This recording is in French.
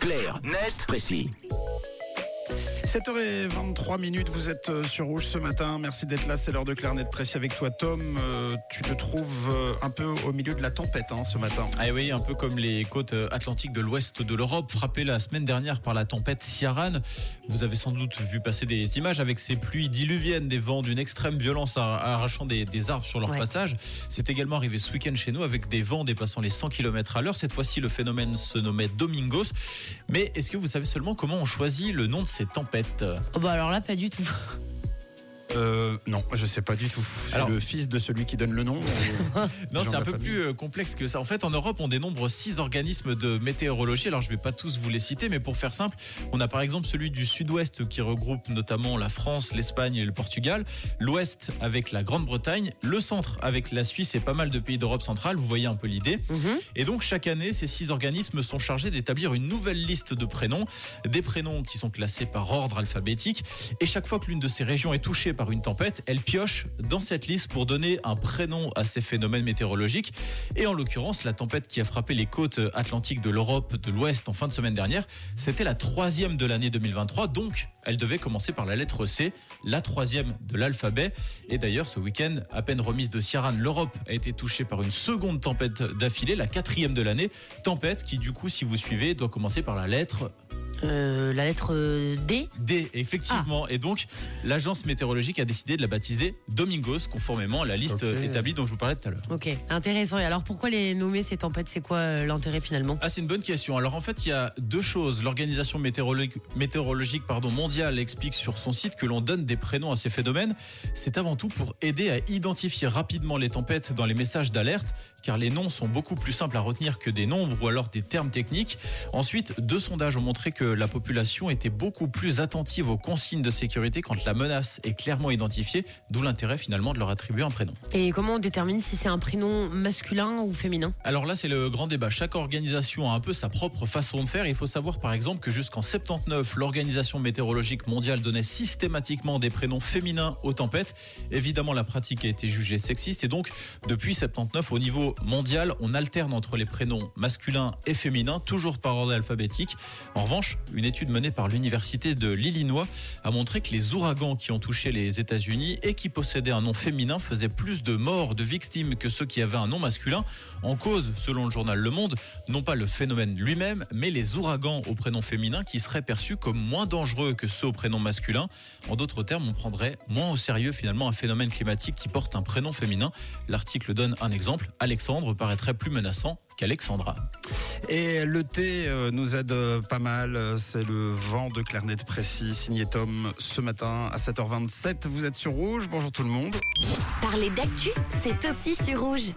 Clair, net, précis. 7h23 minutes, vous êtes euh, sur Rouge ce matin. Merci d'être là. C'est l'heure de Clarnet Précis avec toi, Tom. Euh, tu te trouves euh, un peu au milieu de la tempête hein, ce matin. Ah oui, un peu comme les côtes atlantiques de l'ouest de l'Europe, frappées la semaine dernière par la tempête Ciaran. Vous avez sans doute vu passer des images avec ces pluies diluviennes, des vents d'une extrême violence arrachant des, arbres sur leur passage. C'est également arrivé ce week-end chez nous avec des vents dépassant les 100 km à l'heure. Cette fois-ci, le phénomène se nommait Domingos. Mais est-ce que vous savez seulement comment on choisit le nom de ces tempêtes Oh bah alors là, pas du tout. Euh, non, je sais pas du tout. C'est le fils de celui qui donne le nom. non, c'est un peu plus euh, complexe que ça. En fait, en Europe, on dénombre six organismes de météorologie. Alors, je vais pas tous vous les citer, mais pour faire simple, on a par exemple celui du Sud-Ouest qui regroupe notamment la France, l'Espagne et le Portugal, l'Ouest avec la Grande-Bretagne, le Centre avec la Suisse et pas mal de pays d'Europe centrale. Vous voyez un peu l'idée. Mhm. Et donc, chaque année, ces six organismes sont chargés d'établir une nouvelle liste de prénoms, des prénoms qui sont classés par ordre alphabétique. Et chaque fois que l'une de ces régions est touchée par une tempête, elle pioche dans cette liste pour donner un prénom à ces phénomènes météorologiques. Et en l'occurrence, la tempête qui a frappé les côtes atlantiques de l'Europe de l'Ouest en fin de semaine dernière, c'était la troisième de l'année 2023. Donc, elle devait commencer par la lettre C, la troisième de l'alphabet. Et d'ailleurs, ce week-end, à peine remise de Ciaran, l'Europe a été touchée par une seconde tempête d'affilée, la quatrième de l'année. Tempête qui, du coup, si vous suivez, doit commencer par la lettre euh, la lettre D D, effectivement. Ah. Et donc, l'agence météorologique a décidé de la baptiser Domingos, conformément à la liste établie dont je vous parlais tout à l'heure. Ok, intéressant. Et alors, pourquoi les nommer ces tempêtes? C'est quoi euh, l'intérêt finalement? Ah, c'est une bonne question. Alors, en fait, il y a deux choses. L'organisation météorologique, météorologique pardon, mondiale explique sur son site que l'on donne des prénoms à ces phénomènes. C'est avant tout pour aider à identifier rapidement les tempêtes dans les messages d'alerte, car les noms sont beaucoup plus simples à retenir que des nombres ou alors des termes techniques. Ensuite, deux sondages ont montré que la population était beaucoup plus attentive aux consignes de sécurité quand la menace est clairement identifiée, d'où l'intérêt finalement de leur attribuer un prénom. Et comment on détermine si c'est un prénom masculin ou féminin? Alors là, c'est le grand débat. Chaque organisation a un peu sa propre façon de faire. Il faut savoir par exemple que jusqu'en 79, l'Organisation météorologique mondiale donnait systématiquement des prénoms féminins aux tempêtes. Évidemment, la pratique a été jugée sexiste et donc depuis 79, au niveau mondial, on alterne entre les prénoms masculins et féminins, toujours par ordre alphabétique. En revanche, une étude menée par l'Université de l'Illinois a montré que les ouragans qui ont touché les États-Unis et qui possédaient un nom féminin faisaient plus de morts, de victimes que ceux qui avaient un nom masculin. En cause, selon le journal Le Monde, non pas le phénomène lui-même, mais les ouragans au prénom féminin qui seraient perçus comme moins dangereux que ceux au prénom masculin. En d'autres termes, on prendrait moins au sérieux finalement un phénomène climatique qui porte un prénom féminin. L'article donne un exemple. Alexandre paraîtrait plus menaçant qu'Alexandra. Et le thé euh, nous aide euh, pas mal. C'est le vent de Clarnet précis, signé Tom ce matin à 7h27. Vous êtes sur Rouge. Bonjour tout le monde. Parler d'actu, c'est aussi sur Rouge.